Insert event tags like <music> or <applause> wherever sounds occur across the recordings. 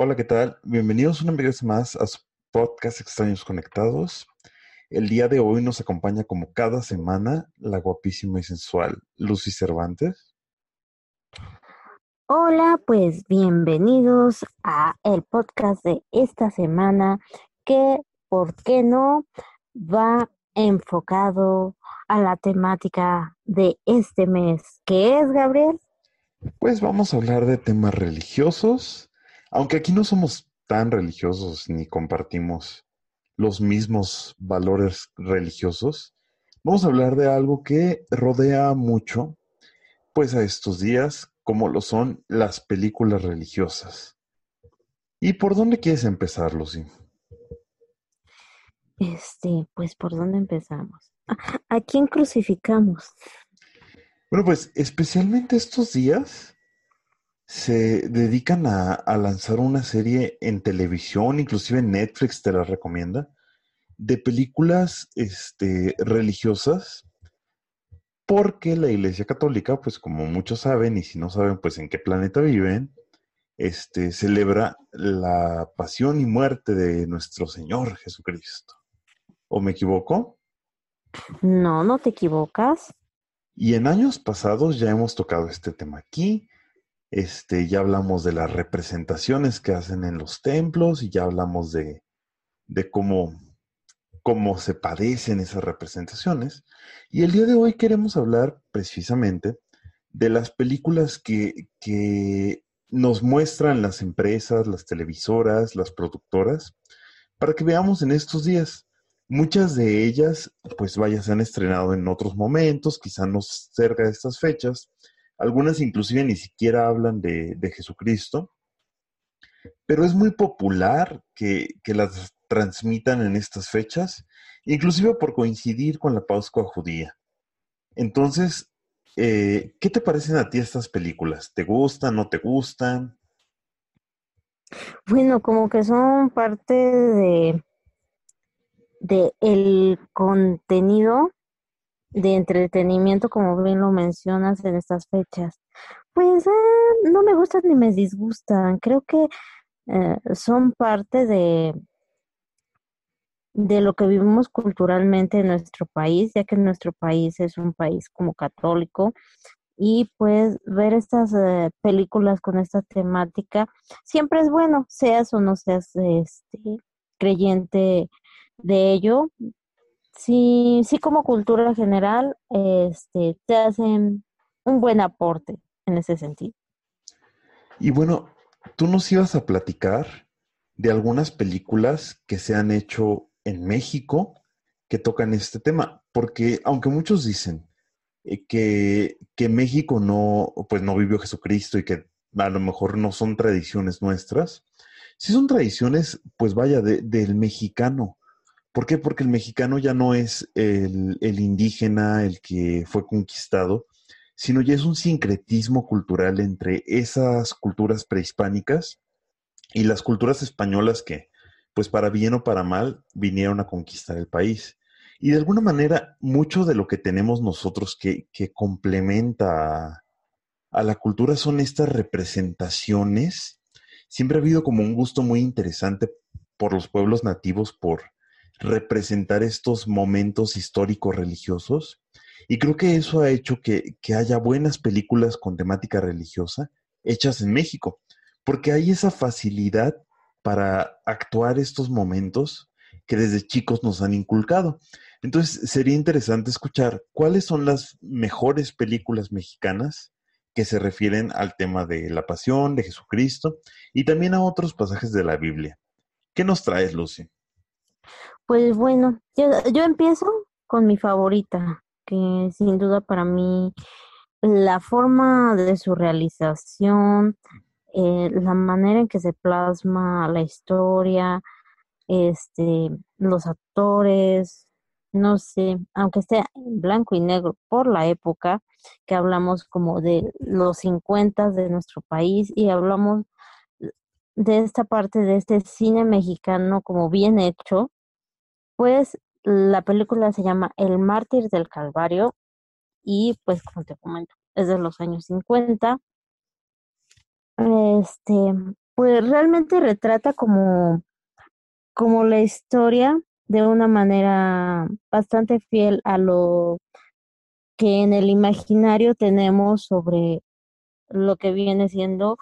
Hola, ¿qué tal? Bienvenidos una vez más a su podcast Extraños Conectados. El día de hoy nos acompaña como cada semana la guapísima y sensual Lucy Cervantes. Hola, pues bienvenidos a el podcast de esta semana que, ¿por qué no? Va enfocado a la temática de este mes. ¿Qué es, Gabriel? Pues vamos a hablar de temas religiosos, aunque aquí no somos tan religiosos ni compartimos los mismos valores religiosos. Vamos a hablar de algo que rodea mucho, pues a estos días, como lo son las películas religiosas. ¿Y por dónde quieres empezar, Lucy? Este, pues, ¿por dónde empezamos? ¿A, quién crucificamos? Bueno, pues especialmente estos días se dedican a, a, lanzar una serie en televisión, inclusive Netflix te la recomienda, de películas este, religiosas, porque la Iglesia Católica, pues como muchos saben, y si no saben, pues en qué planeta viven, este, celebra la pasión y muerte de nuestro Señor Jesucristo. ¿O me equivoco? No, no te equivocas. Y en años pasados ya hemos tocado este tema aquí. Este, ya hablamos de las representaciones que hacen en los templos y ya hablamos de, de cómo, cómo se padecen esas representaciones. Y el día de hoy queremos hablar precisamente de las películas que, que nos muestran las empresas, las televisoras, las productoras, para que veamos en estos días Muchas de ellas, pues vaya, se han estrenado en otros momentos, quizá no cerca de estas fechas. Algunas inclusive ni siquiera hablan de, Jesucristo. Pero es muy popular que, las transmitan en estas fechas, inclusive por coincidir con la Pascua judía. Entonces, eh, ¿qué te parecen a ti estas películas? ¿Te gustan, no te gustan? Bueno, como que son parte de de el contenido de entretenimiento, como bien lo mencionas en estas fechas, pues eh, no me gustan ni me disgustan. Creo que eh, son parte de, de lo que vivimos culturalmente en nuestro país, ya que nuestro país es un país como católico. Y pues ver estas eh, películas con esta temática siempre es bueno, seas o no seas este, creyente de ello, sí, sí como cultura general, este, te hacen un buen aporte en ese sentido. Y bueno, tú nos ibas a platicar de algunas películas que se han hecho en México que tocan este tema, porque aunque muchos dicen eh, que, que México no, pues no vivió Jesucristo y que a lo mejor no son tradiciones nuestras, sí son tradiciones, pues vaya, del mexicano. ¿Por qué? Porque el mexicano ya no es el, indígena, el que fue conquistado, sino ya es un sincretismo cultural entre esas culturas prehispánicas y las culturas españolas que, pues para bien o para mal, vinieron a conquistar el país. Y de alguna manera, mucho de lo que tenemos nosotros que, complementa a la cultura son estas representaciones. Siempre ha habido como un gusto muy interesante por los pueblos nativos por representar estos momentos históricos religiosos. Y creo que eso ha hecho que, haya buenas películas con temática religiosa hechas en México, porque hay esa facilidad para actuar estos momentos que desde chicos nos han inculcado. Entonces, sería interesante escuchar cuáles son las mejores películas mexicanas que se refieren al tema de la pasión de Jesucristo y también a otros pasajes de la Biblia. ¿Qué nos traes, Lucy? Pues bueno, yo, empiezo con mi favorita, que sin duda para mí la forma de su realización, eh, la manera en que se plasma la historia, este, los actores, no sé, aunque esté en blanco y negro por la época, que hablamos como de los 50 de nuestro país y hablamos de esta parte de este cine mexicano como bien hecho, pues la película se llama El mártir del Calvario y pues como te comento, es de los años 50. Este, pues realmente retrata como como la historia de una manera bastante fiel a lo que en el imaginario tenemos sobre lo que viene siendo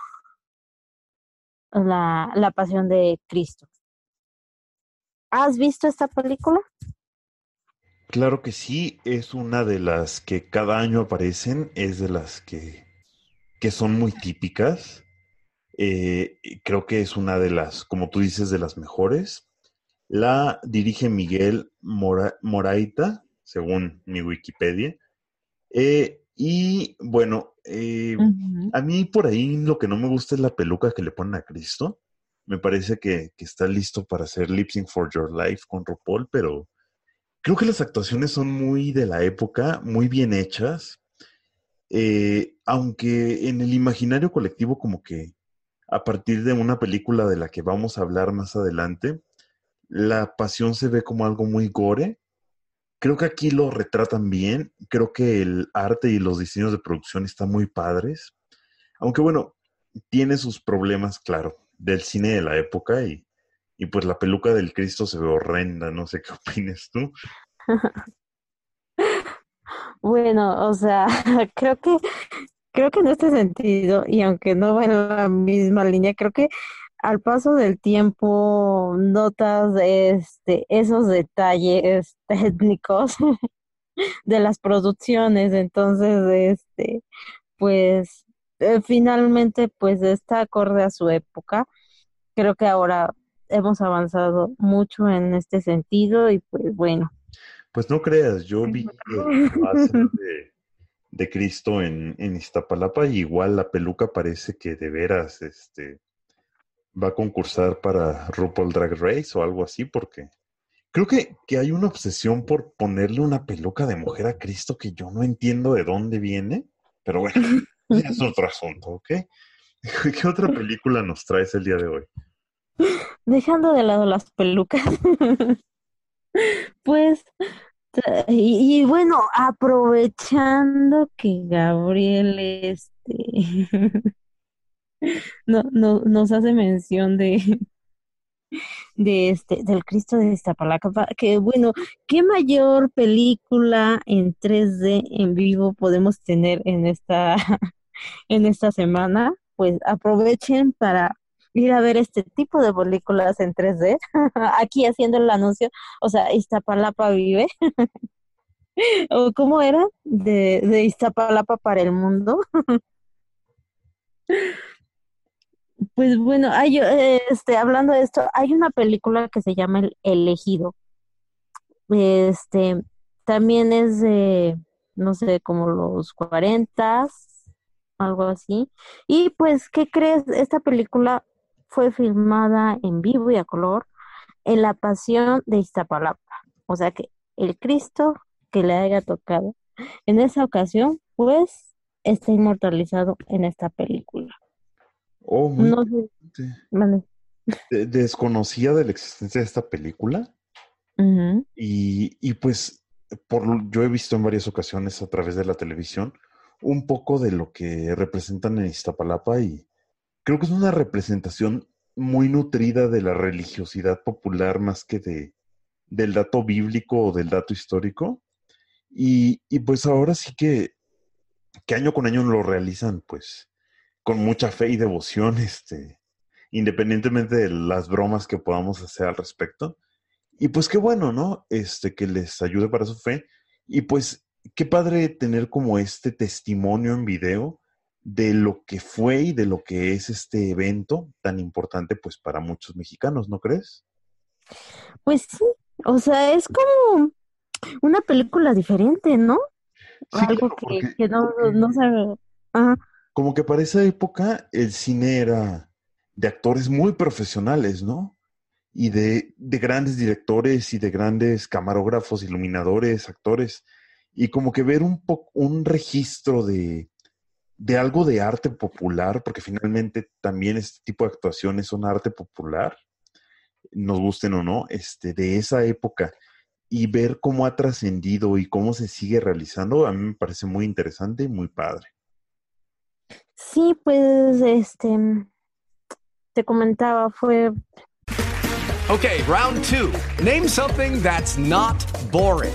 la, la pasión de Cristo. ¿Has visto esta película? Claro que sí, es una de las que cada año aparecen, es de las que, que son muy típicas. Eh, creo que es una de las, como tú dices, de las mejores. La dirige Miguel Moraita, según mi Wikipedia. Eh, y bueno, eh, a mí por ahí lo que no me gusta es la peluca que le ponen a Cristo. Me parece que, está listo para hacer Lip Sync for Your Life con RuPaul, pero creo que las actuaciones son muy de la época, muy bien hechas. Eh, aunque en el imaginario colectivo como que a partir de una película de la que vamos a hablar más adelante, la pasión se ve como algo muy gore. Creo que aquí lo retratan bien. Creo que el arte y los diseños de producción están muy padres. Aunque bueno, tiene sus problemas, claro, del cine de la época y, y pues la peluca del Cristo se ve horrenda. No sé qué opinas tú. <laughs> Bueno, o sea, <laughs> creo que creo que en este sentido, y aunque no va en la misma línea, creo que al paso del tiempo notas este esos detalles <laughs> técnicos de las producciones, entonces este pues eh, finalmente pues está acorde a su época. Creo que ahora hemos avanzado mucho en este sentido y pues bueno. Pues no creas, yo vi el <laughs> de, de Cristo en, en Iztapalapa y igual la peluca parece que de veras este va a concursar para RuPaul Drag Race o algo así, porque creo que, que, hay una obsesión por ponerle una peluca de mujer a Cristo que yo no entiendo de dónde viene, pero bueno, <laughs> es otro asunto, ¿ok? <laughs> ¿Qué otra película nos traes el día de hoy? Dejando de lado las pelucas, <laughs> pues, y, y, bueno, aprovechando que Gabriel, este, <laughs> no, no, nos hace mención de, de este, del Cristo de Iztapalapa, que bueno, qué mayor película en 3D en vivo podemos tener en esta, en esta semana, pues aprovechen para ir a ver este tipo de películas en 3D, <laughs> aquí haciendo el anuncio, o sea, Iztapalapa vive, <laughs> o cómo era, de, de Iztapalapa para el mundo. <laughs> Pues bueno, hay, este, hablando de esto, hay una película que se llama El Elegido. Este, también es de, no sé, como los cuarentas, algo así. Y pues, ¿qué crees? Esta película fue filmada en vivo y a color en la Pasión de Iztapalapa. O sea que el Cristo que le haya tocado en esa ocasión, pues, está inmortalizado en esta película. Oh, no Desconocía de la existencia de esta película. y, y, pues, por, yo he visto en varias ocasiones a través de la televisión un poco de lo que representan en Iztapalapa y creo que es una representación muy nutrida de la religiosidad popular más que de, del dato bíblico o del dato histórico. Y, y pues ahora sí que, que año con año lo realizan, pues, con mucha fe y devoción, <laughs> este, independientemente de las bromas que podamos hacer al respecto. Y pues qué bueno, ¿no? Este, que les ayude para su fe. Y pues qué padre tener como este testimonio en video de lo que fue y de lo que es este evento tan importante pues para muchos mexicanos, ¿no crees? Pues sí, o sea, es como una película diferente, ¿no? Algo que, no, no sabe. Ajá como que para esa época el cine era de actores muy profesionales, ¿no? Y de, de grandes directores y de grandes camarógrafos, iluminadores, actores. Y como que ver un, un registro de, de algo de arte popular, porque finalmente también este tipo de actuaciones son arte popular, nos gusten o no, este, de esa época y ver cómo ha trascendido y cómo se sigue realizando, a mí me parece muy interesante y muy padre. Sí, pues este te comentaba fue Okay, round two. Name something that's not boring.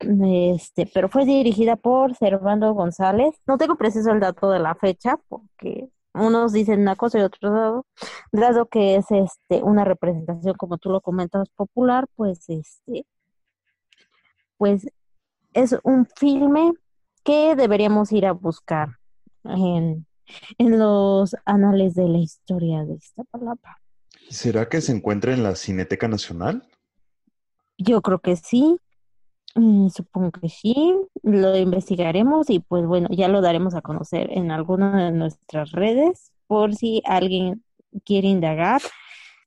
Este, pero fue dirigida por Servando González. No tengo preciso el dato de la fecha porque unos dicen una cosa y otros dado, dado que es este una representación como tú lo comentas popular, pues este pues es un filme que deberíamos ir a buscar en, en los anales de la historia de esta palabra. ¿Será que se encuentra en la Cineteca Nacional? Yo creo que sí. Mm, supongo que sí, lo investigaremos y pues bueno, ya lo daremos a conocer en alguna de nuestras redes por si alguien quiere indagar.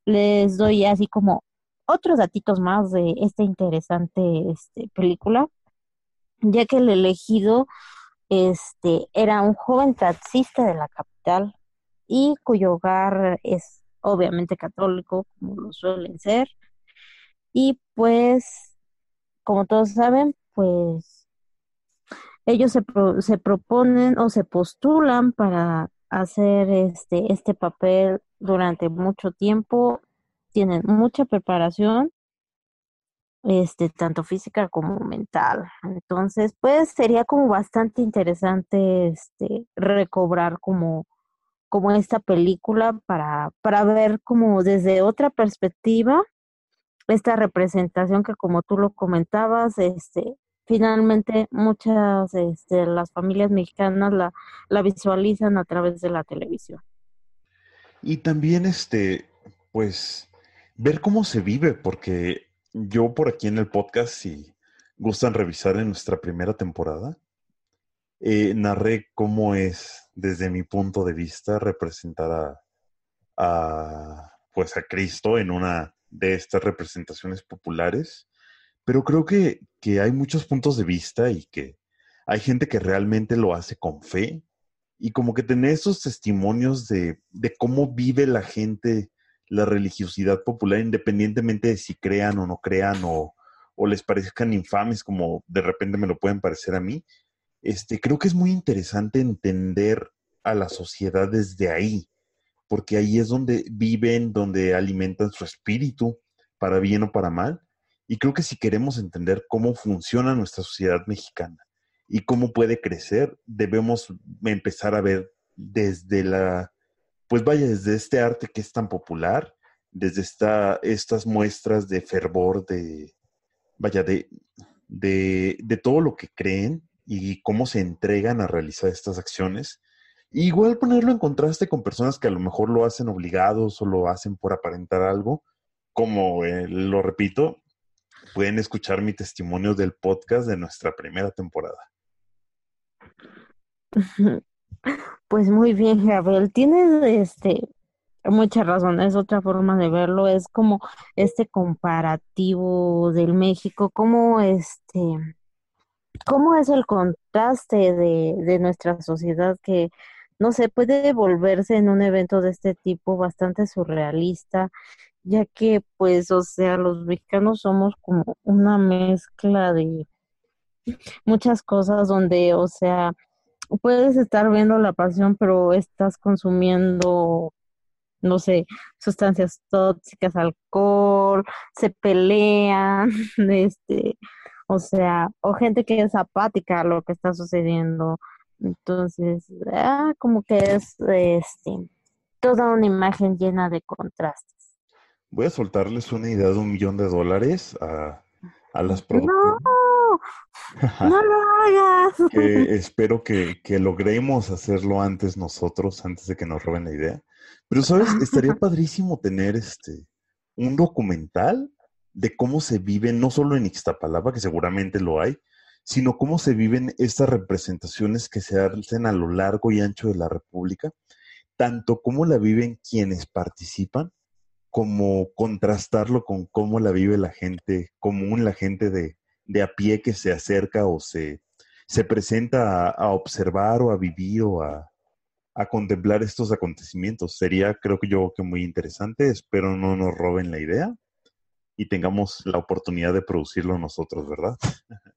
Les doy así como otros datitos más de esta interesante este, película, ya que el elegido este, era un joven taxista de la capital y cuyo hogar es obviamente católico, como lo suelen ser. Y pues como todos saben, pues ellos se, se proponen o se postulan para hacer este, este papel durante mucho tiempo, tienen mucha preparación, este, tanto física como mental. Entonces, pues sería como bastante interesante este, recobrar como, como esta película para, para ver como desde otra perspectiva esta representación que como tú lo comentabas, este, finalmente muchas de este, las familias mexicanas la, la visualizan a través de la televisión. Y también, este, pues, ver cómo se vive, porque yo por aquí en el podcast, si gustan revisar en nuestra primera temporada, eh, narré cómo es, desde mi punto de vista, representar a, a, pues, a Cristo en una de estas representaciones populares, pero creo que, hay muchos puntos de vista y que hay gente que realmente lo hace con fe y como que tener esos testimonios de, cómo vive la gente la religiosidad popular, independientemente de si crean o no crean o, o, les parezcan infames, como de repente me lo pueden parecer a mí, este, creo que es muy interesante entender a la sociedad desde ahí, porque ahí es donde viven, donde alimentan su espíritu, para bien o para mal. Y creo que si queremos entender cómo funciona nuestra sociedad mexicana y cómo puede crecer, debemos empezar a ver desde la, pues vaya, desde este arte que es tan popular, desde esta, estas muestras de fervor, de, vaya, de, de, de todo lo que creen y cómo se entregan a realizar estas acciones igual ponerlo en contraste con personas que a lo mejor lo hacen obligados o lo hacen por aparentar algo, como eh, lo repito, pueden escuchar mi testimonio del podcast de nuestra primera temporada. <laughs> Pues muy bien, Gabriel. Tienes este mucha razón, es otra forma de verlo, es como este comparativo del México, como este cómo es el contraste de, de nuestra sociedad que no sé, puede volverse en un evento de este tipo bastante surrealista, ya que pues, o sea, los mexicanos somos como una mezcla de muchas cosas donde, o sea, puedes estar viendo la pasión, pero estás consumiendo, no sé, sustancias tóxicas, alcohol, se pelean, <laughs> este, o sea, o gente que es apática a lo que está sucediendo, Entonces, ah, como que es este toda una imagen llena de contrastes. Voy a soltarles una idea de un millón de dólares a, a las No, productoras. no lo hagas. <laughs> que espero que, que logremos hacerlo antes nosotros, antes de que nos roben la idea. Pero, ¿sabes? Estaría <laughs> padrísimo tener este un documental de cómo se vive, no solo en Ixtapalapa, que seguramente lo hay, sino cómo se viven estas representaciones que se hacen a lo largo y ancho de la República, tanto cómo la viven quienes participan, como contrastarlo con cómo la vive la gente común, la gente de, de a pie que se acerca o se, se presenta a, observar o a vivir o a, a contemplar estos acontecimientos. Sería, creo que yo, que muy interesante. Espero no nos roben la idea y tengamos la oportunidad de producirlo nosotros, ¿verdad? <laughs>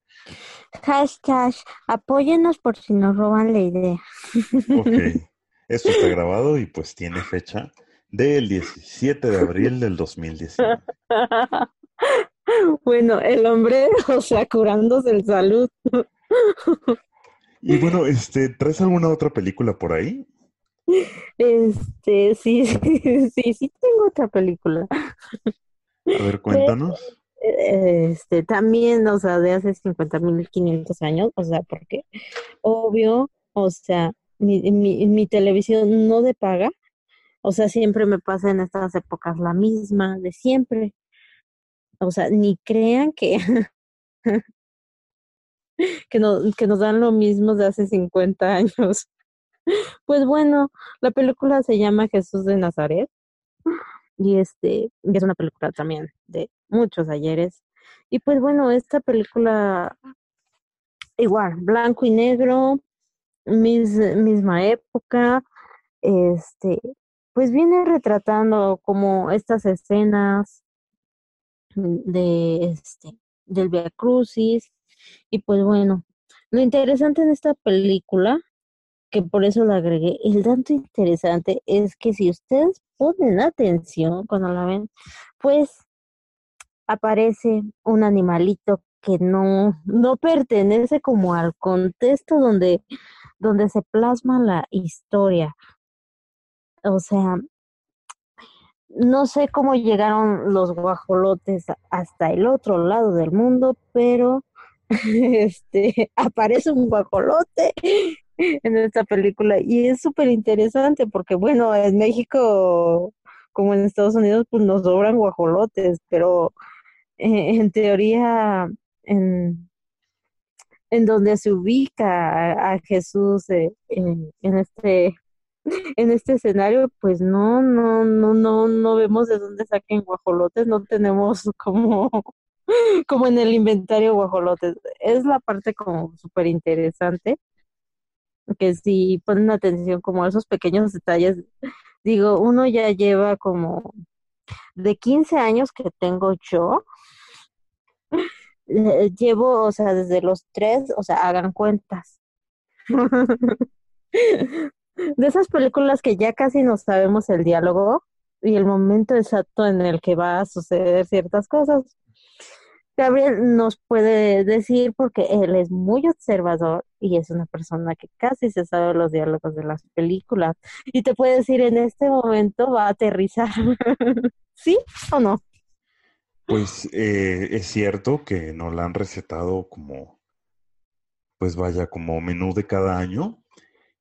Hashtag, apóyenos por si nos roban la idea. Ok. <laughs> Esto está grabado y pues tiene fecha del 17 de abril del 2019. <laughs> Bueno, el hombre, o sea, curándose el salud. Y bueno, este, ¿traes alguna otra película por ahí? Este, sí, <laughs> sí, sí, sí tengo otra película. A ver, cuéntanos. Este, también, o sea, de hace 50.500 años, o sea, porque obvio, o sea, mi, mi, mi televisión no de paga, o sea, siempre me pasa en estas épocas la misma, de siempre. O sea, ni crean que, <laughs> que, no, que nos dan lo mismo de hace 50 años. <laughs> Pues bueno, la película se llama Jesús de Nazaret y este es una película también de muchos ayeres. Y pues bueno, esta película igual, blanco y negro, mis, misma época, este, pues viene retratando como estas escenas de este del Via Crucis y pues bueno, lo interesante en esta película que por eso la agregué. El dato interesante es que si ustedes ponen atención cuando la ven, pues aparece un animalito que no, no pertenece como al contexto donde, donde se plasma la historia. O sea, no sé cómo llegaron los guajolotes hasta el otro lado del mundo, pero <laughs> este aparece un guajolote en esta película y es súper interesante porque bueno, en México como en Estados Unidos pues nos sobran guajolotes, pero eh, en teoría en, en donde se ubica a, Jesús eh, en, en este <laughs> en este escenario pues no no no no no vemos de dónde saquen guajolotes, no tenemos <laughs> como como en el inventario guajolotes. Es la parte como súper interesante que si ponen atención como esos pequeños detalles, digo, uno ya lleva como de 15 años que tengo yo, eh, llevo, o sea, desde los tres, o sea, hagan cuentas. <laughs> De esas películas que ya casi no sabemos el diálogo y el momento exacto en el que va a suceder ciertas cosas. Gabriel nos puede decir porque él es muy observador y es una persona que casi se sabe los diálogos de las películas y te puede decir en este momento va a aterrizar. <laughs> ¿Sí o no? Pues eh, es cierto que nos la han recetado como, pues vaya, como menú de cada año.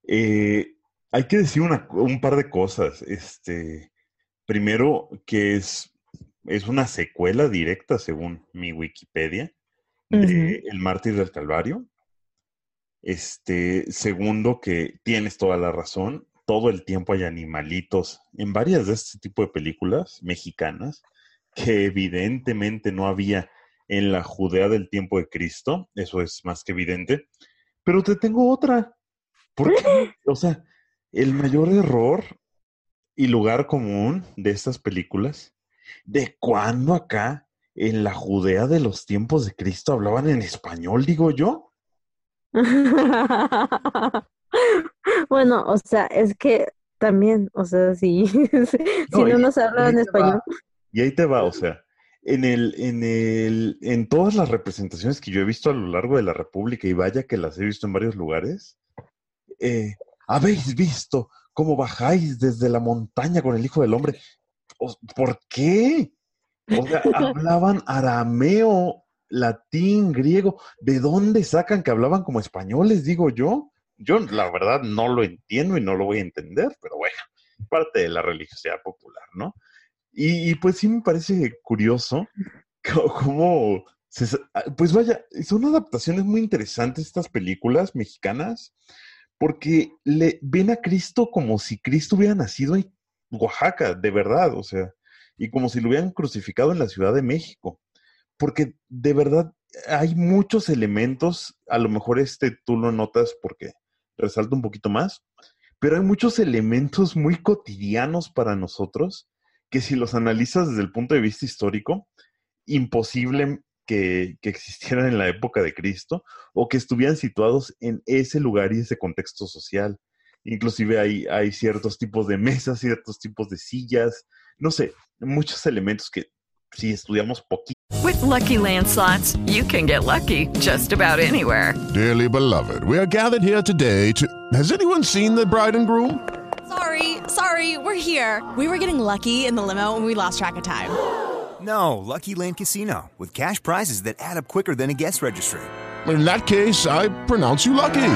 Eh, hay que decir una, un par de cosas. Este, primero, que es, es una secuela directa, según mi Wikipedia, de El Mártir del Calvario. Este, segundo, que tienes toda la razón. Todo el tiempo hay animalitos en varias de este tipo de películas mexicanas que evidentemente no había en la Judea del tiempo de Cristo. Eso es más que evidente. Pero te tengo otra. ¿Por qué? <laughs> O sea, el mayor error y lugar común de estas películas, ¿de cuándo acá en la Judea de los tiempos de Cristo hablaban en español, digo yo? <laughs> bueno, o sea, es que también, o sea, si, <laughs> si No, no nos hablan en español, va. Y ahí te va, o sea, en el, en el, en todas las representaciones que yo he visto a lo largo de la República, y vaya que las he visto en varios lugares, eh, ¿habéis visto cómo bajáis desde la montaña con el Hijo del Hombre? ¿Por qué? O sea, <laughs> hablaban arameo, latín, griego. ¿De dónde sacan que hablaban como españoles, digo yo? Yo, la verdad, no lo entiendo y no lo voy a entender, pero bueno, parte de la religiosidad popular, ¿no? Y, y, pues sí me parece curioso cómo, se ah, pues vaya, son adaptaciones muy interesantes estas películas mexicanas, porque le ven a Cristo como si Cristo hubiera nacido en Oaxaca, de verdad, o sea, y como si lo hubieran crucificado en la Ciudad de México, porque de verdad hay muchos elementos, a lo mejor este tú lo notas porque resalta un poquito más, pero hay muchos elementos muy cotidianos para nosotros que si los analizas desde el punto de vista histórico, imposible que, que existieran en la época de Cristo o que estuvieran situados en ese lugar y ese contexto social. Inclusive hay, hay ciertos tipos de mesas, ciertos tipos de sillas, no sé, muchos elementos que si estudiamos poquito. With Lucky Land slots, you can get lucky just about anywhere. Dearly beloved, we are gathered here today to. Has anyone seen the bride and groom? Sorry, sorry, we're here. We were getting lucky in the limo and we lost track of time. <gasps> No, Lucky Land Casino, with cash prizes that add up quicker than a guest registry. In that case, I pronounce you lucky.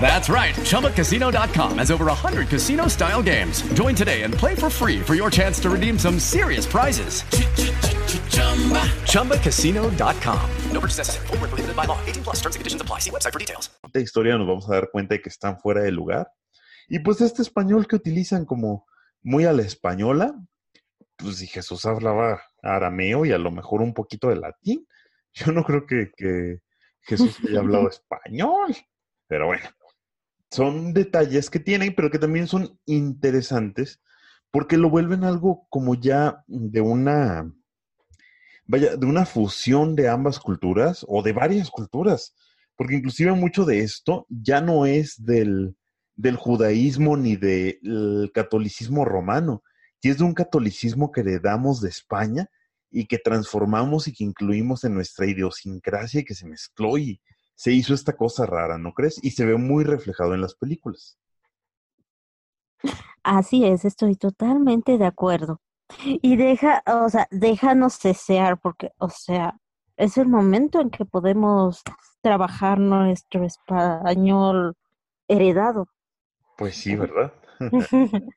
That's right. ChumbaCasino.com has over 100 casino style games. Join today and play for free for your chance to redeem some serious prizes. ChumbaCasino.com. No purchase necessary. Where prohibited by law. 18 plus terms and conditions apply. See website for details. esta historia nos vamos a dar cuenta de que están fuera de lugar. Y pues este español que utilizan como muy a la española, pues si Jesús hablaba arameo y a lo mejor un poquito de latín, yo no creo que, que Jesús haya hablado <laughs> español. Pero bueno, son detalles que tienen, pero que también son interesantes porque lo vuelven algo como ya de una, vaya, de una fusión de ambas culturas o de varias culturas porque inclusive mucho de esto ya no es del, del judaísmo ni del catolicismo romano, y es de un catolicismo que heredamos de España y que transformamos y que incluimos en nuestra idiosincrasia y que se mezcló y se hizo esta cosa rara, ¿no crees? Y se ve muy reflejado en las películas. Así es, estoy totalmente de acuerdo. Y deja, o sea, déjanos desear, porque, o sea, es el momento en que podemos trabajar nuestro español heredado. Pues sí, ¿verdad? <laughs>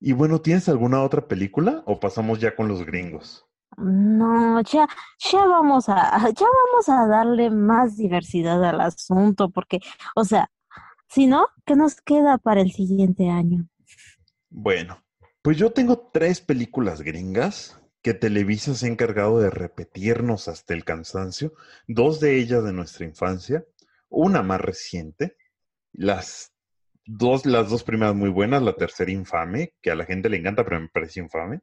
y bueno, ¿tienes alguna otra película o pasamos ya con los gringos? No, ya, ya vamos a, <laughs> ya vamos a darle más diversidad al asunto, porque, o sea, si no, ¿qué nos queda para el siguiente año? Bueno, pues yo tengo tres películas gringas que Televisa se ha encargado de repetirnos hasta el cansancio, dos de ellas de nuestra infancia, una más reciente, las dos, las dos primeras muy buenas, la tercera infame, que a la gente le encanta, pero me parece infame.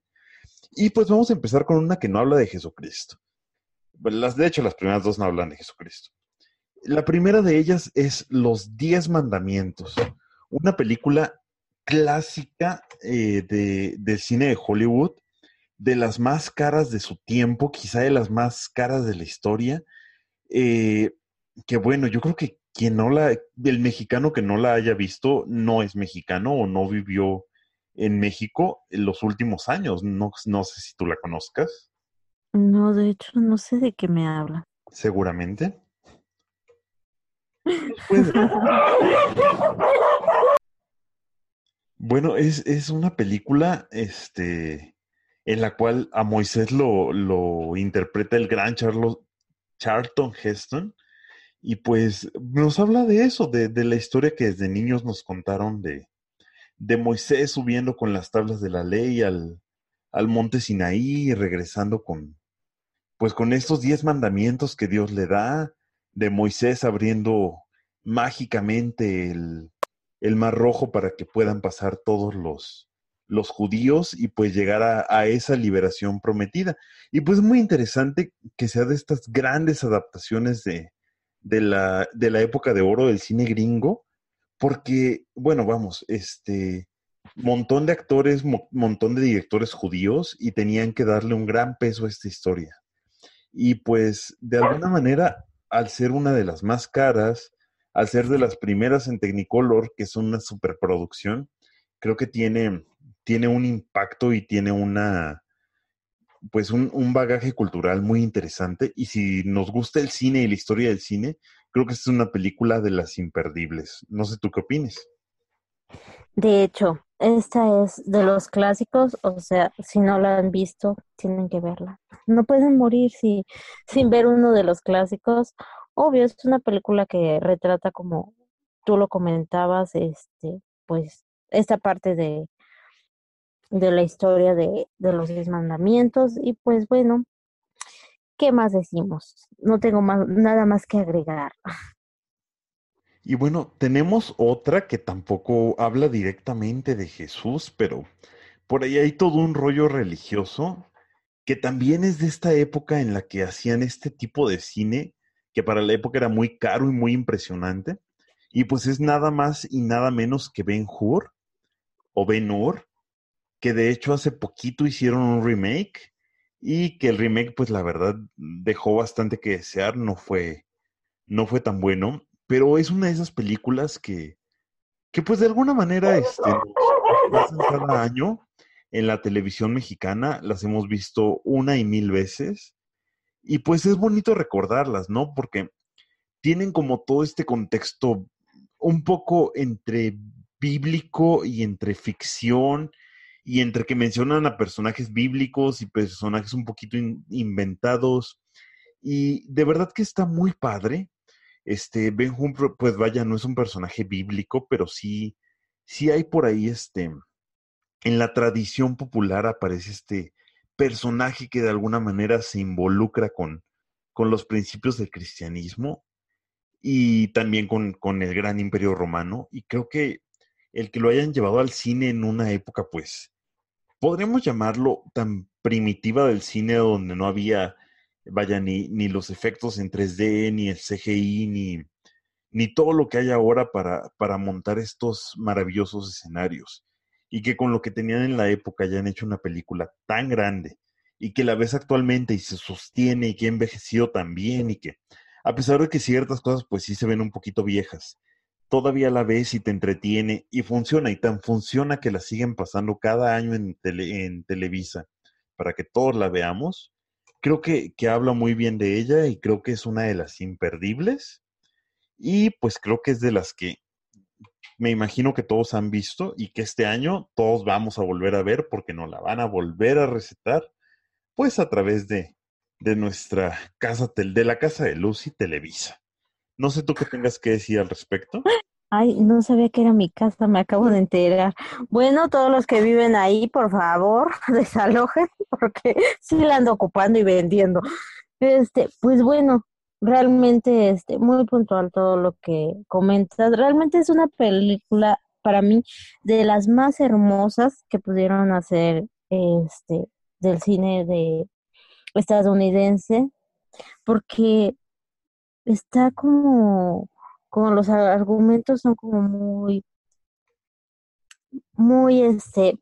Y pues vamos a empezar con una que no habla de Jesucristo. Las, de hecho, las primeras dos no hablan de Jesucristo. La primera de ellas es Los Diez Mandamientos, una película clásica eh, de, del cine de Hollywood, de las más caras de su tiempo, quizá de las más caras de la historia. Eh, que bueno, yo creo que quien no la, el mexicano que no la haya visto no es mexicano o no vivió en México en los últimos años. No, no sé si tú la conozcas. No, de hecho, no sé de qué me habla. Seguramente. Pues, <laughs> bueno, es, es, una película este, en la cual a Moisés lo, lo interpreta el gran Charlo, Charlton Heston. Y pues nos habla de eso, de, de, la historia que desde niños nos contaron de, de Moisés subiendo con las tablas de la ley al, al monte Sinaí y regresando con, pues con estos diez mandamientos que Dios le da, de Moisés abriendo mágicamente el, el Mar Rojo para que puedan pasar todos los, los judíos y pues llegar a, a, esa liberación prometida. Y pues muy interesante que sea de estas grandes adaptaciones de, de, la, de la época de oro del cine gringo, porque, bueno, vamos, este, montón de actores, mo montón de directores judíos y tenían que darle un gran peso a esta historia. Y pues, de alguna manera, al ser una de las más caras, al ser de las primeras en Technicolor, que es una superproducción, creo que tiene, tiene un impacto y tiene una, pues un, un, bagaje cultural muy interesante. Y si nos gusta el cine y la historia del cine, creo que es una película de las imperdibles. No sé tú qué opines. De hecho, esta es de los clásicos, o sea, si no la han visto, tienen que verla. No pueden morir si, sin ver uno de los clásicos. Obvio, es una película que retrata como tú lo comentabas, este, pues, esta parte de, de la historia de, de los diez mandamientos y pues bueno, ¿qué más decimos? No tengo nada más que agregar. Y bueno, tenemos otra que tampoco habla directamente de Jesús, pero por ahí hay todo un rollo religioso que también es de esta época en la que hacían este tipo de cine, que para la época era muy caro y muy impresionante. Y pues es nada más y nada menos que Ben Hur o Ben Hur, que de hecho hace poquito hicieron un remake y que el remake pues la verdad dejó bastante que desear, no fue no fue tan bueno pero es una de esas películas que, que pues de alguna manera este, cada año en la televisión mexicana, las hemos visto una y mil veces, y pues es bonito recordarlas, ¿no? Porque tienen como todo este contexto un poco entre bíblico y entre ficción, y entre que mencionan a personajes bíblicos y personajes un poquito in inventados, y de verdad que está muy padre este, Ben Hur, pues vaya, no es un personaje bíblico, pero sí, sí hay por ahí, este, en la tradición popular aparece este personaje que de alguna manera se involucra con, con los principios del cristianismo y también con, con el gran imperio romano. Y creo que el que lo hayan llevado al cine en una época, pues, podríamos llamarlo tan primitiva del cine donde no había vaya, ni, ni los efectos en 3D, ni el CGI, ni, ni todo lo que hay ahora para, para montar estos maravillosos escenarios. Y que con lo que tenían en la época ya han hecho una película tan grande y que la ves actualmente y se sostiene y que ha envejecido tan bien y que a pesar de que ciertas cosas pues sí se ven un poquito viejas, todavía la ves y te entretiene y funciona y tan funciona que la siguen pasando cada año en, tele, en Televisa para que todos la veamos creo que, que, habla muy bien de ella y creo que es una de las imperdibles. Y pues creo que es de las que me imagino que todos han visto y que este año todos vamos a volver a ver porque nos la van a volver a recetar, pues a través de, de nuestra casa, de la casa de Lucy Televisa. No sé tú qué tengas que decir al respecto. Ay, no sabía que era mi casa, me acabo de enterar. Bueno, todos los que viven ahí, por favor, <laughs> desalojen, porque sí la ando ocupando y vendiendo. Este, pues bueno, realmente este, muy puntual todo lo que comentas. Realmente es una película para mí de las más hermosas que pudieron hacer este del cine de estadounidense, porque está como como los argumentos son como muy, muy, este,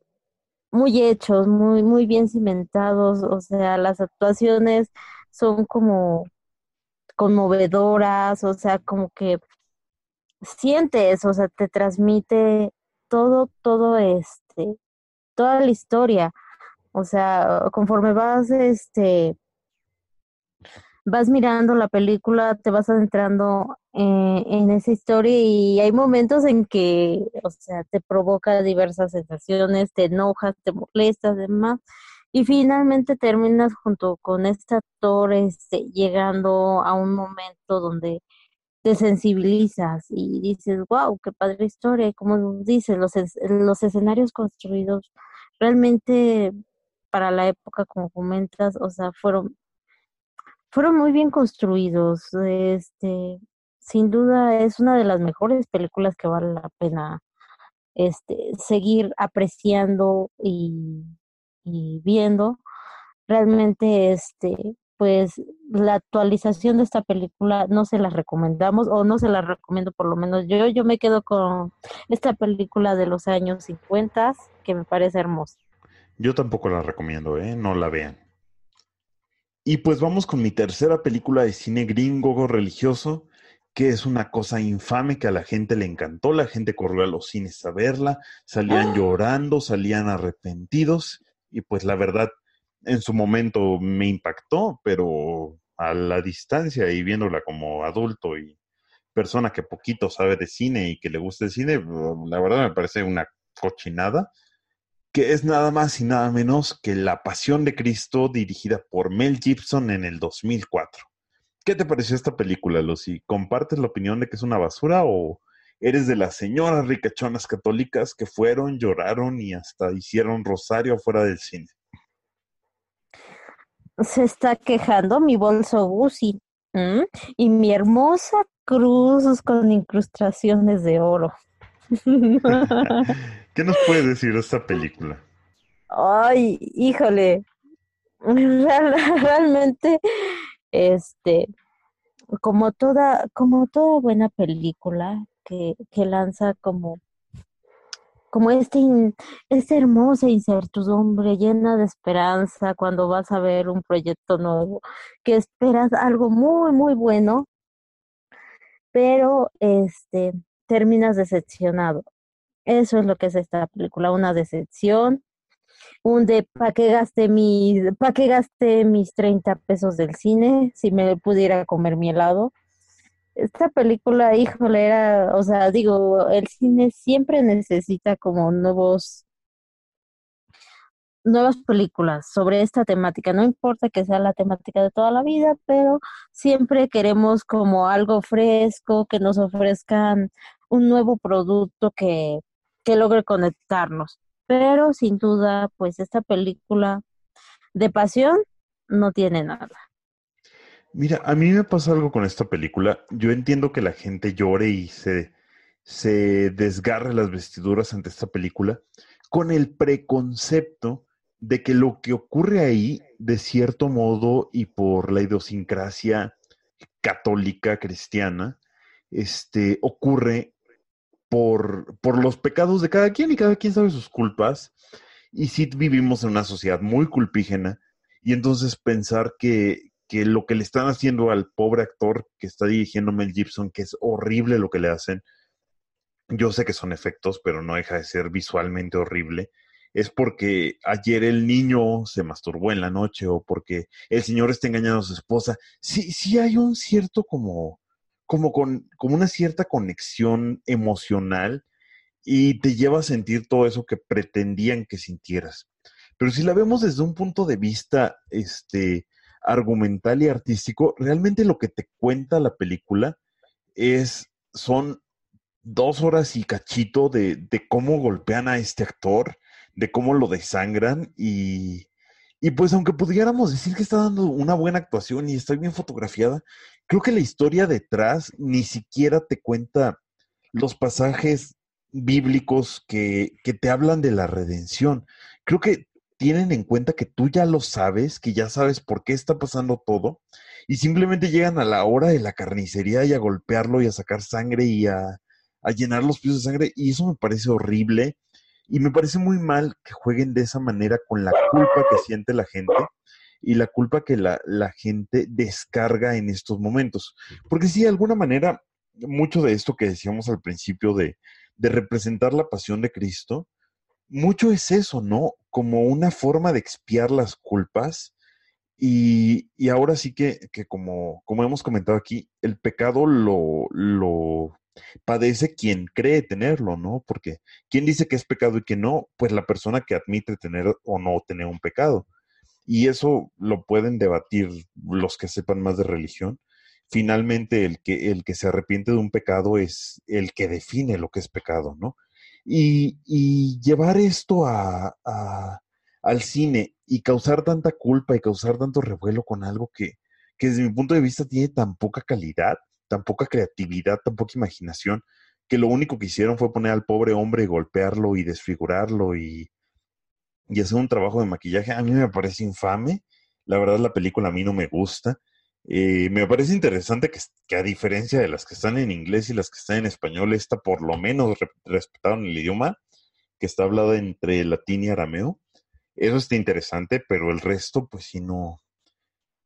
muy hechos, muy, muy bien cimentados, o sea, las actuaciones son como conmovedoras, o sea, como que sientes, o sea, te transmite todo, todo este, toda la historia, o sea, conforme vas, este, vas mirando la película, te vas adentrando eh, en esa historia y hay momentos en que, o sea, te provoca diversas sensaciones, te enojas, te molestas, demás, y finalmente terminas junto con este actor este, llegando a un momento donde te sensibilizas y dices, wow, qué padre historia, y como dices, los, los escenarios construidos realmente para la época, como comentas, o sea, fueron fueron muy bien construidos. Este, sin duda es una de las mejores películas que vale la pena este, seguir apreciando y, viendo. Realmente, este, pues la actualización de esta película no se la recomendamos o no se la recomiendo por lo menos yo. Yo me quedo con esta película de los años 50 que me parece hermosa. Yo tampoco la recomiendo, ¿eh? No la vean. Y pues vamos con mi tercera película de cine gringo religioso, que es una cosa infame que a la gente le encantó. La gente corrió a los cines a verla, salían llorando, salían arrepentidos. Y pues la verdad, en su momento me impactó, pero a la distancia y viéndola como adulto y persona que poquito sabe de cine y que le gusta el cine, la verdad me parece una cochinada, que es nada más y nada menos que La Pasión de Cristo dirigida por Mel Gibson en el 2004. ¿Qué te pareció esta película, Lucy? ¿Compartes la opinión de que es una basura o eres de las señoras ricachonas católicas que fueron, lloraron y hasta hicieron rosario fuera del cine? se está quejando mi bolso Gucci y mi hermosa cruz con incrustaciones de oro. <laughs> ¿Qué nos puede decir de esta película? Ay, híjole, realmente, este, como toda, como toda buena película que, que lanza como como este, esta hermosa incertidumbre llena de esperanza cuando vas a ver un proyecto nuevo, que esperas algo muy, muy bueno, pero este, terminas decepcionado. Eso es lo que es esta película, una decepción, un de ¿para qué gasté mis, para qué gasté mis 30 pesos del cine si me pudiera comer mi helado? esta película, híjole, era, o sea, digo, el cine siempre necesita como nuevos nuevas películas sobre esta temática. No importa que sea la temática de toda la vida, pero siempre queremos como algo fresco, que nos ofrezcan un nuevo producto que, que logre conectarnos. Pero sin duda, pues esta película de pasión no tiene nada. Mira, a mí me pasa algo con esta película. Yo entiendo que la gente llore y se, se desgarre las vestiduras ante esta película con el preconcepto de que lo que ocurre ahí, de cierto modo, y por la idiosincrasia católica cristiana, este, ocurre por, los pecados de cada quien y cada quien sabe sus culpas. Y sí vivimos en una sociedad muy culpígena y entonces pensar que, que lo que le están haciendo al pobre actor que está dirigiendo Mel Gibson, que es horrible lo que le hacen, yo sé que son efectos, pero no deja de ser visualmente horrible, es porque ayer el niño se masturbó en la noche o porque el señor está engañando a su esposa. Sí, sí hay un cierto como, como con, como una cierta conexión emocional y te lleva a sentir todo eso que pretendían que sintieras. Pero si la vemos desde un punto de vista, este, argumental y artístico, realmente lo que te cuenta la película es, son dos horas y cachito de, de cómo golpean a este actor, de cómo lo desangran y, y pues aunque pudiéramos decir que está dando una buena actuación y está bien fotografiada, creo que la historia detrás ni siquiera te cuenta los pasajes bíblicos que, que te hablan de la redención. Creo que tienen en cuenta que tú ya lo sabes, que ya sabes por qué está pasando todo, y simplemente llegan a la hora de la carnicería y a golpearlo y a sacar sangre y a, llenar los pies de sangre, y eso me parece horrible, y me parece muy mal que jueguen de esa manera con la culpa que siente la gente y la culpa que la, la gente descarga en estos momentos. Porque sí, de alguna manera, mucho de esto que decíamos al principio de, de representar la pasión de Cristo, mucho es eso, ¿no? Como una forma de expiar las culpas. Y, y ahora sí que, que, como, como hemos comentado aquí, el pecado lo, lo padece quien cree tenerlo, ¿no? Porque ¿quién dice que es pecado y que no? Pues la persona que admite tener o no tener un pecado. Y eso lo pueden debatir los que sepan más de religión. Finalmente, el que, el que se arrepiente de un pecado es el que define lo que es pecado, ¿no? Y, llevar esto a, al cine y causar tanta culpa y causar tanto revuelo con algo que, que desde mi punto de vista tiene tan poca calidad, tan poca creatividad, tan poca imaginación, que lo único que hicieron fue poner al pobre hombre y golpearlo y desfigurarlo y, y hacer un trabajo de maquillaje, a mí me parece infame. La verdad, la película a mí no me gusta. Eh, me parece interesante que, que, a diferencia de las que están en inglés y las que están en español, esta por lo menos re respetaron el idioma que está hablado entre latín y arameo. Eso está interesante, pero el resto, pues sí, no.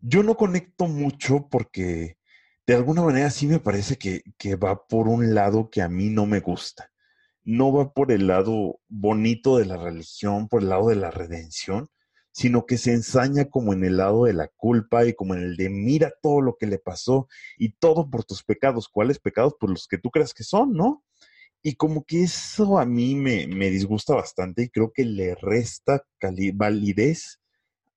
Yo no conecto mucho porque de alguna manera sí me parece que, que va por un lado que a mí no me gusta. No va por el lado bonito de la religión, por el lado de la redención, sino que se ensaña como en el lado de la culpa y como en el de mira todo lo que le pasó y todo por tus pecados. ¿Cuáles pecados? Pues los que tú creas que son, ¿no? Y como que eso a mí me, me disgusta bastante y creo que le resta validez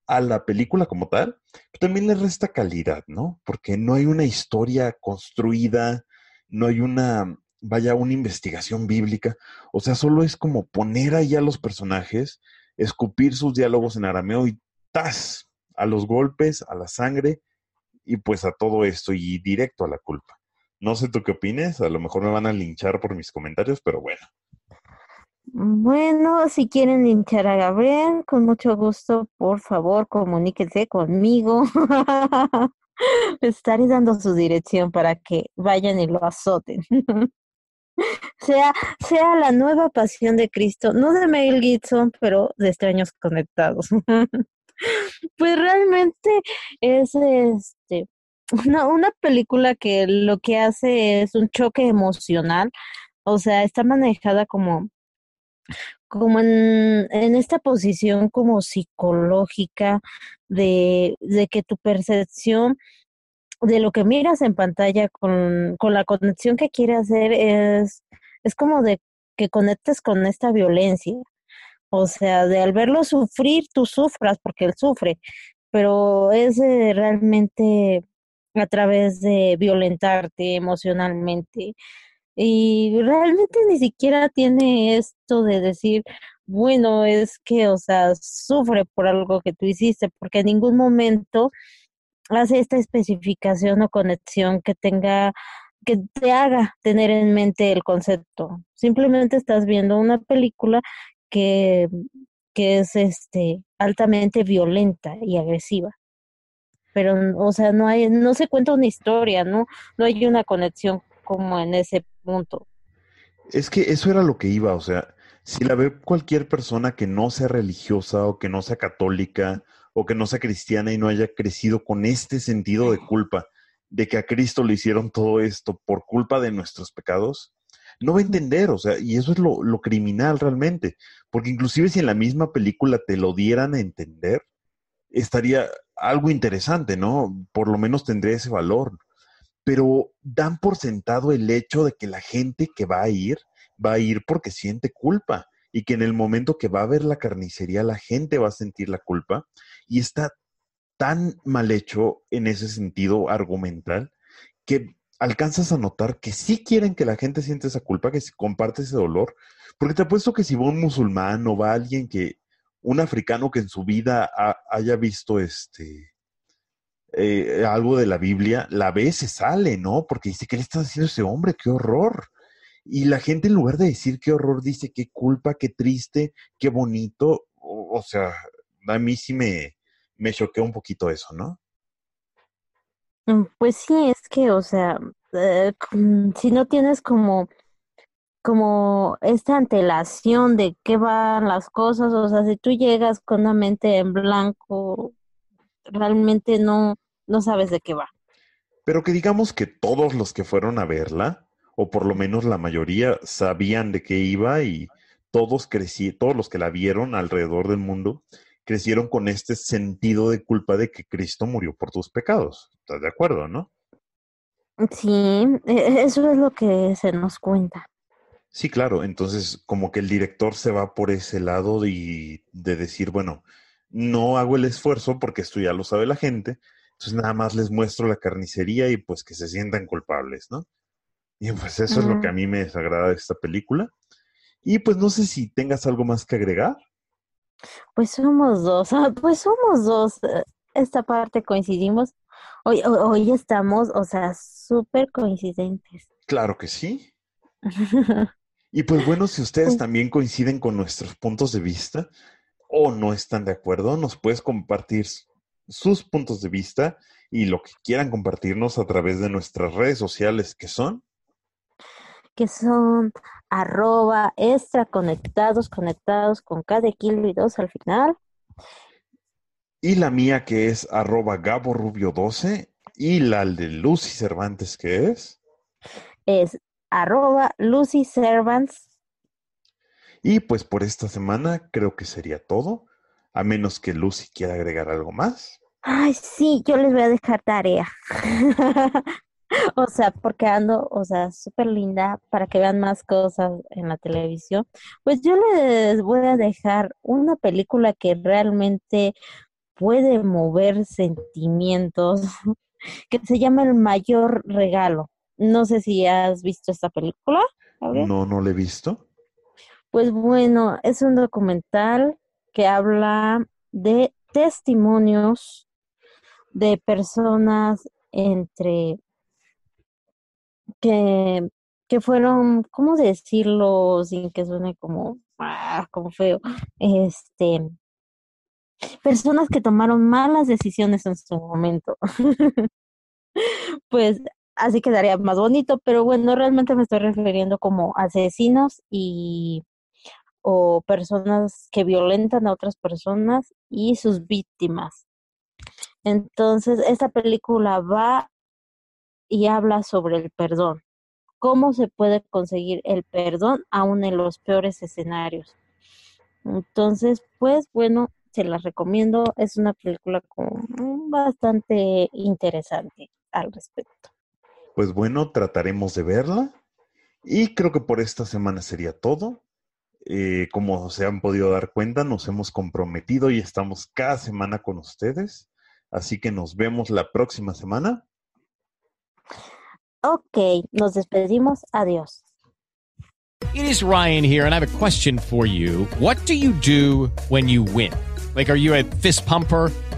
a la película como tal, pero también le resta calidad, ¿no? Porque no hay una historia construida, no hay una, vaya, una investigación bíblica, o sea, solo es como poner ahí a los personajes, escupir sus diálogos en arameo y ¡tas! a los golpes, a la sangre y pues a todo esto y directo a la culpa. No sé tú qué opines, a lo mejor me van a linchar por mis comentarios, pero bueno. Bueno, si quieren linchar a Gabriel, con mucho gusto, por favor, comuníquense conmigo. <laughs> Estaré dando su dirección para que vayan y lo azoten. <laughs> sea, sea la nueva pasión de Cristo, no de Mel Gibson, pero de extraños conectados. <laughs> pues realmente es este una, una película que lo que hace es un choque emocional, o sea, está manejada como como en, esta posición como psicológica de, de que tu percepción de lo que miras en pantalla con, con la conexión que quiere hacer es, es como de que conectes con esta violencia. O sea, de al verlo sufrir, tú sufras porque él sufre, pero es realmente a través de violentarte emocionalmente. Y realmente ni siquiera tiene esto de decir, bueno, es que, o sea, sufre por algo que tú hiciste, porque en ningún momento hace esta especificación o conexión que tenga que te haga tener en mente el concepto. Simplemente estás viendo una película que, que es este altamente violenta y agresiva. Pero, o sea, no hay, no se cuenta una historia, ¿no? No hay una conexión como en ese punto. Es que eso era lo que iba, o sea, si la ve cualquier persona que no sea religiosa o que no sea católica o que no sea cristiana y no haya crecido con este sentido de culpa, de que a Cristo le hicieron todo esto por culpa de nuestros pecados, no va a entender, o sea, y eso es lo, lo criminal realmente, porque inclusive si en la misma película te lo dieran a entender, estaría algo interesante, ¿no? Por lo menos tendría ese valor, pero dan por sentado el hecho de que la gente que va a ir, va a ir porque siente culpa y que en el momento que va a ver la carnicería la gente va a sentir la culpa y está tan mal hecho en ese sentido argumental que alcanzas a notar que sí quieren que la gente siente esa culpa, que se comparte ese dolor, porque te apuesto que si va un musulmán o va alguien que, un africano que en su vida haya visto este, eh, algo de la Biblia, la ve, se sale, ¿no? Porque dice, ¿qué le está haciendo ese hombre? ¡Qué horror! Y la gente en lugar de decir qué horror, dice qué culpa, qué triste, qué bonito. O, o sea, a mí sí me, me choquea un poquito eso, ¿no? Mm, pues sí, es que, o sea, eh, si no tienes como, como esta antelación de qué van las cosas, o sea, si tú llegas con una mente en blanco, realmente no, no sabes de qué va. Pero que digamos que todos los que fueron a verla, o por lo menos la mayoría, sabían de qué iba y todos crecí, todos los que la vieron alrededor del mundo crecieron con este sentido de culpa de que Cristo murió por tus pecados. ¿Estás de acuerdo, no? Sí, e, eso es lo que se nos cuenta. Sí, claro. Entonces, como que el director se va por ese lado y de decir, bueno, no hago el esfuerzo porque esto ya lo sabe la gente, entonces nada más les muestro la carnicería y pues que se sientan culpables, ¿no? Y pues eso es lo que a mí me desagrada de esta película. Y pues no sé si tengas algo más que agregar. Pues somos dos, ah, pues somos dos. Eh, esta parte coincidimos. Hoy, hoy estamos, o sea, súper coincidentes. Claro que sí. <laughs> Y pues bueno, si ustedes también coinciden con nuestros puntos de vista o no están de acuerdo, nos puedes compartir sus puntos de vista y lo que quieran compartirnos a través de nuestras redes sociales que son que son arroba extra conectados, conectados con cada kilo y dos al final. Y la mía que es arroba Gabo Rubio 12 y la de Lucy Cervantes que es es arroba Lucy. Y pues por esta semana creo que sería todo, a menos que Lucy quiera agregar algo más. Ay, sí, yo les voy a dejar tarea. <laughs> <laughs> o sea, porque ando, o sea, súper linda para que vean más cosas en la televisión. Pues yo les voy a dejar una película que realmente puede mover sentimientos, <laughs> que se llama El Mayor Regalo. No sé si has visto esta película. No, no la he visto. Pues bueno, es un documental que habla de testimonios de personas entre que, que fueron, ¿cómo decirlo sin que suene como, ah, como feo? Este, personas que tomaron malas decisiones en su momento. <laughs> pues así quedaría más bonito, pero bueno, realmente me estoy refiriendo como asesinos y o personas que violentan a otras personas y sus víctimas. Entonces, esta película va y habla sobre el perdón. ¿Cómo se puede conseguir el perdón aún en los peores escenarios? Entonces, pues bueno, se la recomiendo. Es una película con, bastante interesante al respecto. Pues bueno, trataremos de verla. Y creo que por esta semana sería todo. Eh, como se han podido dar cuenta, nos hemos comprometido y estamos cada semana con ustedes. Así que nos vemos la próxima semana. Ok, nos despedimos. Adiós. It is Ryan here, and I have a question for you. What do you do when you win? Like, are you a fist pumper?